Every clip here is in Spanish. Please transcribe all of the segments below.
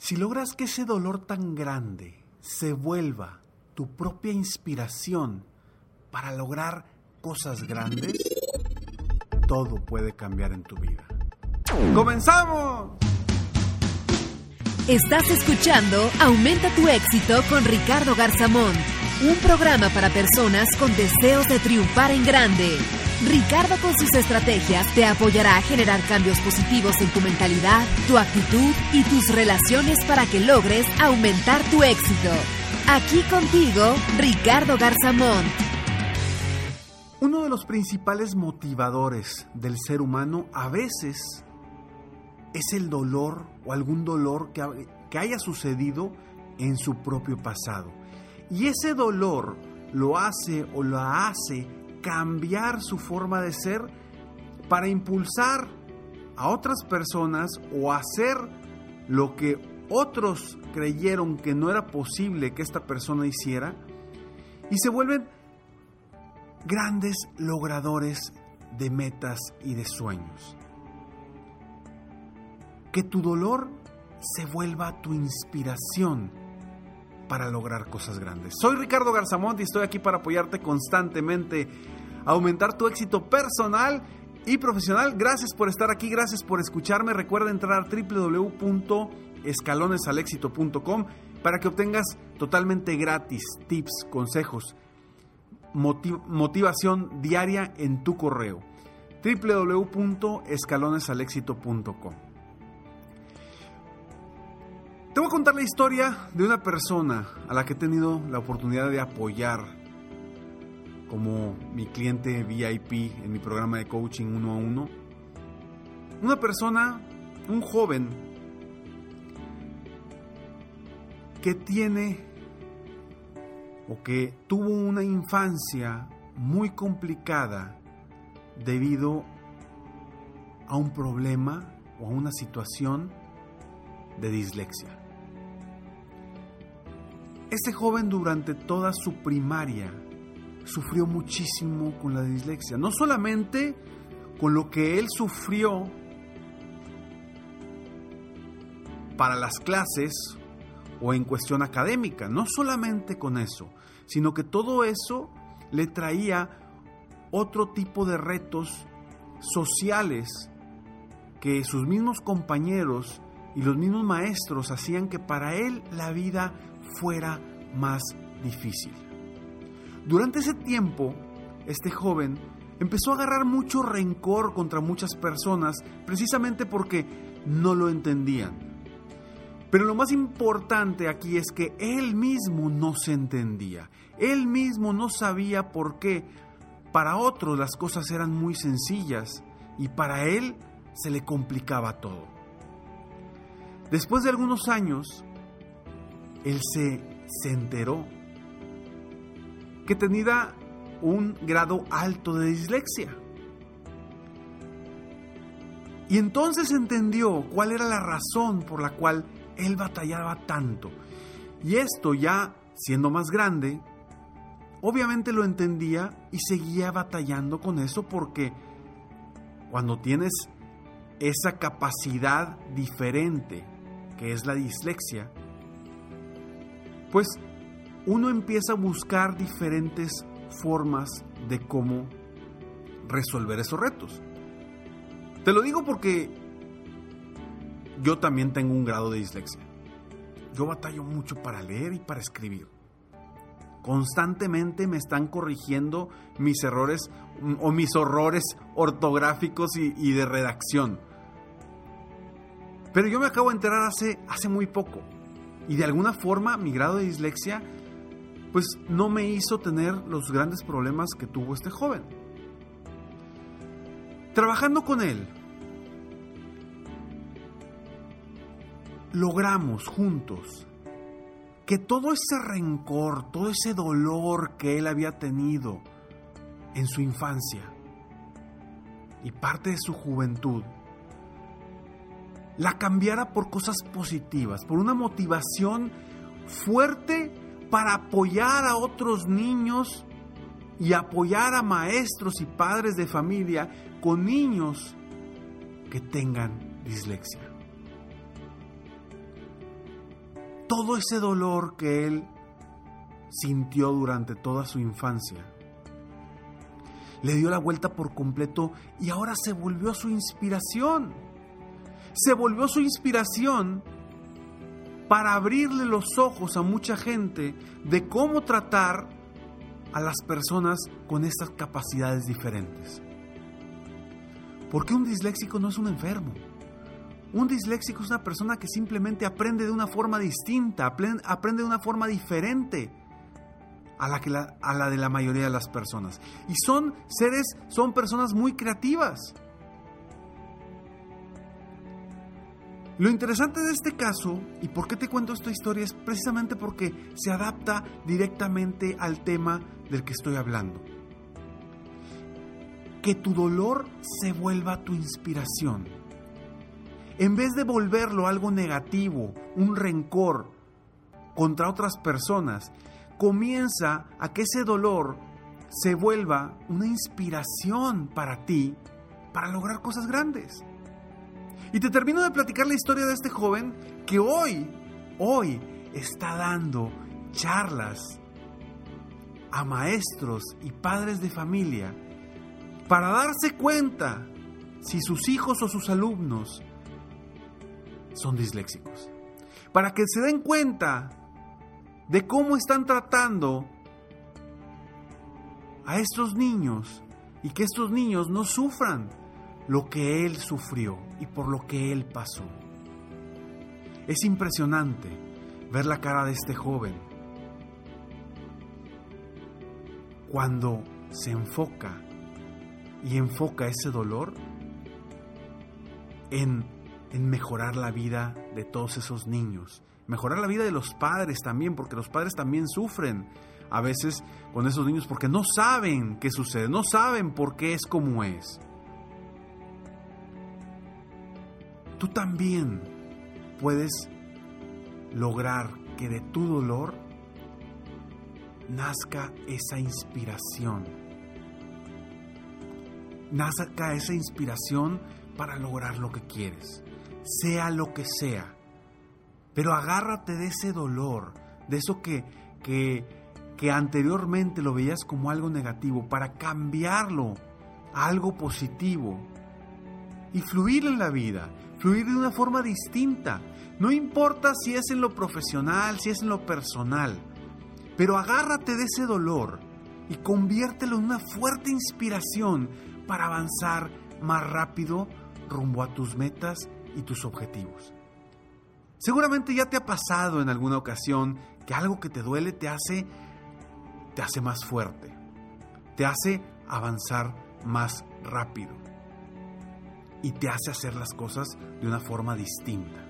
Si logras que ese dolor tan grande se vuelva tu propia inspiración para lograr cosas grandes, todo puede cambiar en tu vida. ¡Comenzamos! Estás escuchando Aumenta tu éxito con Ricardo Garzamón, un programa para personas con deseos de triunfar en grande. Ricardo con sus estrategias te apoyará a generar cambios positivos en tu mentalidad, tu actitud y tus relaciones para que logres aumentar tu éxito. Aquí contigo, Ricardo Garzamón. Uno de los principales motivadores del ser humano a veces es el dolor o algún dolor que, que haya sucedido en su propio pasado. Y ese dolor lo hace o la hace cambiar su forma de ser para impulsar a otras personas o hacer lo que otros creyeron que no era posible que esta persona hiciera y se vuelven grandes logradores de metas y de sueños. Que tu dolor se vuelva tu inspiración para lograr cosas grandes. Soy Ricardo Garzamont y estoy aquí para apoyarte constantemente, aumentar tu éxito personal y profesional. Gracias por estar aquí, gracias por escucharme. Recuerda entrar a www.escalonesalexito.com para que obtengas totalmente gratis tips, consejos, motivación diaria en tu correo. www.escalonesalexito.com te voy a contar la historia de una persona a la que he tenido la oportunidad de apoyar como mi cliente VIP en mi programa de coaching uno a uno. Una persona, un joven, que tiene o que tuvo una infancia muy complicada debido a un problema o a una situación de dislexia. Este joven durante toda su primaria sufrió muchísimo con la dislexia, no solamente con lo que él sufrió para las clases o en cuestión académica, no solamente con eso, sino que todo eso le traía otro tipo de retos sociales que sus mismos compañeros y los mismos maestros hacían que para él la vida fuera más difícil. Durante ese tiempo, este joven empezó a agarrar mucho rencor contra muchas personas precisamente porque no lo entendían. Pero lo más importante aquí es que él mismo no se entendía. Él mismo no sabía por qué para otros las cosas eran muy sencillas y para él se le complicaba todo. Después de algunos años, él se, se enteró que tenía un grado alto de dislexia. Y entonces entendió cuál era la razón por la cual él batallaba tanto. Y esto ya siendo más grande, obviamente lo entendía y seguía batallando con eso porque cuando tienes esa capacidad diferente que es la dislexia, pues uno empieza a buscar diferentes formas de cómo resolver esos retos. Te lo digo porque yo también tengo un grado de dislexia. Yo batallo mucho para leer y para escribir. Constantemente me están corrigiendo mis errores mm, o mis horrores ortográficos y, de redacción. Pero yo me acabo de enterar hace, hace muy poco. Y de alguna forma mi grado de dislexia pues no me hizo tener los grandes problemas que tuvo este joven. Trabajando con él, logramos juntos que todo ese rencor, todo ese dolor que él había tenido en su infancia y parte de su juventud, la cambiara por cosas positivas, por una motivación fuerte para apoyar a otros niños y apoyar a maestros y padres de familia con niños que tengan dislexia. Todo ese dolor que él sintió durante toda su infancia le dio la vuelta por completo y ahora se volvió su inspiración. Se volvió su inspiración para abrirle los ojos a mucha gente de cómo tratar a las personas con estas capacidades diferentes. Porque un disléxico no es un enfermo. Un disléxico es una persona que simplemente aprende de una forma distinta, aprende de una forma diferente a la, que a la de la mayoría de las personas. Y son seres, son personas muy creativas. Lo interesante de este caso, y por qué te cuento esta historia, es precisamente porque se adapta directamente al tema del que estoy hablando. Que tu dolor se vuelva tu inspiración. En vez de volverlo algo negativo, un rencor contra otras personas, comienza a que ese dolor se vuelva una inspiración para ti para lograr cosas grandes. Y te termino de platicar la historia de este joven que hoy, hoy está dando charlas a maestros y padres de familia para darse cuenta si sus hijos o sus alumnos son disléxicos. Para que se den cuenta de cómo están tratando a estos niños y que estos niños no sufran lo que él sufrió y por lo que él pasó. Es impresionante ver la cara de este joven cuando se enfoca y enfoca ese dolor en, en, mejorar la vida de todos esos niños, mejorar la vida de los padres también, porque los padres también sufren a veces con esos niños porque no saben qué sucede, no saben por qué es como es. Tú también puedes lograr que de tu dolor nazca esa inspiración. Nazca esa inspiración para lograr lo que quieres, sea lo que sea. Pero agárrate de ese dolor, de eso que, que, que anteriormente lo veías como algo negativo, para cambiarlo a algo positivo y fluir en la vida fluir de una forma distinta. No importa si es en lo profesional, si es en lo personal, pero agárrate de ese dolor y conviértelo en una fuerte inspiración para avanzar más rápido rumbo a tus metas y tus objetivos. Seguramente ya te ha pasado en alguna ocasión que algo que te duele te hace te hace más fuerte, te hace avanzar más rápido y te hace hacer las cosas de una forma distinta.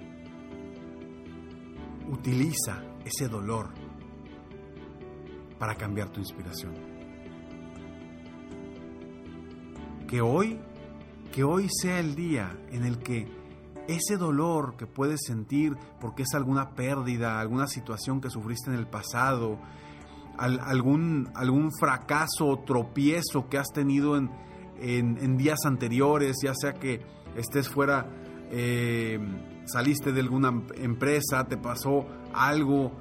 Utiliza ese dolor para cambiar tu inspiración. Que hoy, que hoy sea el día en el que ese dolor que puedes sentir porque es alguna pérdida, alguna situación que sufriste en el pasado, algún, algún fracaso o tropiezo que has tenido en, en, días anteriores, ya sea que estés fuera, eh, saliste de alguna empresa, te pasó algo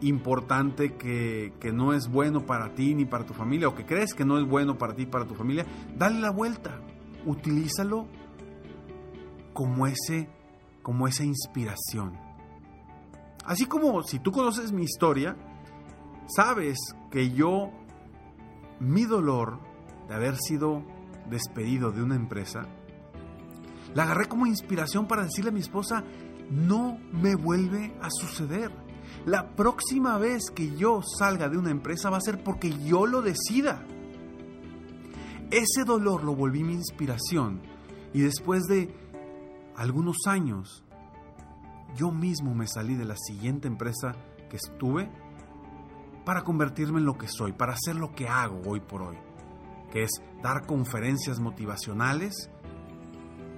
importante que, que, no es bueno para ti ni para tu familia, o que crees que no es bueno para ti y para tu familia, dale la vuelta, utilízalo como ese como esa inspiración. Así como si tú conoces mi historia, sabes que yo, mi dolor de haber sido despedido de una empresa, la agarré como inspiración para decirle a mi esposa, no me vuelve a suceder. La próxima vez que yo salga de una empresa va a ser porque yo lo decida. Ese dolor lo volví mi inspiración y después de algunos años yo mismo me salí de la siguiente empresa que estuve para convertirme en lo que soy, para hacer lo que hago hoy por hoy, que es dar conferencias motivacionales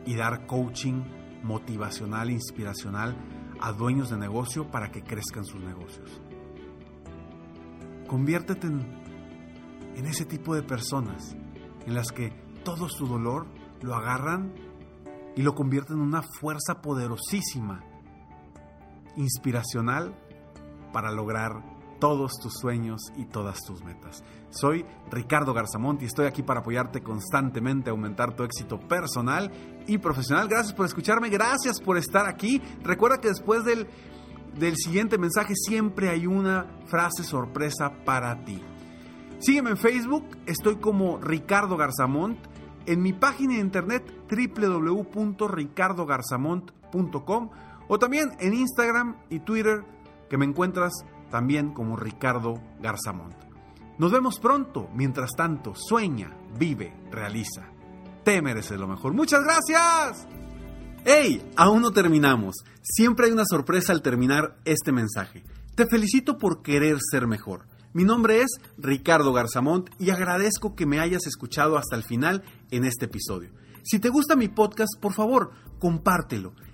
y dar coaching motivacional, inspiracional a dueños de negocio para que crezcan sus negocios. Conviértete en, en ese tipo de personas en las que todo su dolor lo agarran y lo convierten en una fuerza poderosísima, inspiracional para lograr todos tus sueños y todas tus metas. Soy Ricardo Garzamont y estoy aquí para apoyarte constantemente a aumentar tu éxito personal y profesional. Gracias por escucharme, gracias por estar aquí. Recuerda que después del, del siguiente mensaje siempre hay una frase sorpresa para ti. Sígueme en Facebook, estoy como Ricardo Garzamont. En mi página de internet www.ricardogarzamont.com o también en Instagram y Twitter que me encuentras también como Ricardo Garzamont. Nos vemos pronto. Mientras tanto, sueña, vive, realiza. Te mereces lo mejor. Muchas gracias. ¡Hey! Aún no terminamos. Siempre hay una sorpresa al terminar este mensaje. Te felicito por querer ser mejor. Mi nombre es Ricardo Garzamont y agradezco que me hayas escuchado hasta el final en este episodio. Si te gusta mi podcast, por favor, compártelo.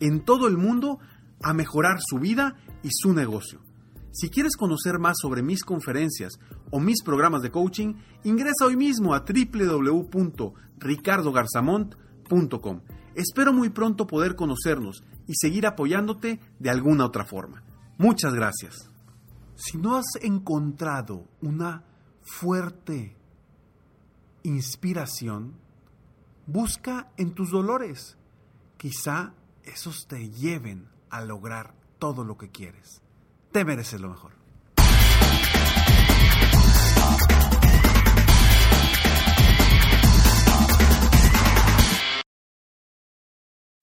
en todo el mundo a mejorar su vida y su negocio. Si quieres conocer más sobre mis conferencias o mis programas de coaching, ingresa hoy mismo a www.ricardogarzamont.com. Espero muy pronto poder conocernos y seguir apoyándote de alguna otra forma. Muchas gracias. Si no has encontrado una fuerte inspiración, busca en tus dolores. Quizá esos te lleven a lograr todo lo que quieres. Te mereces lo mejor.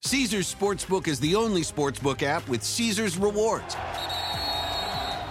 Caesar's Sportsbook is the only sportsbook app with Caesar's rewards.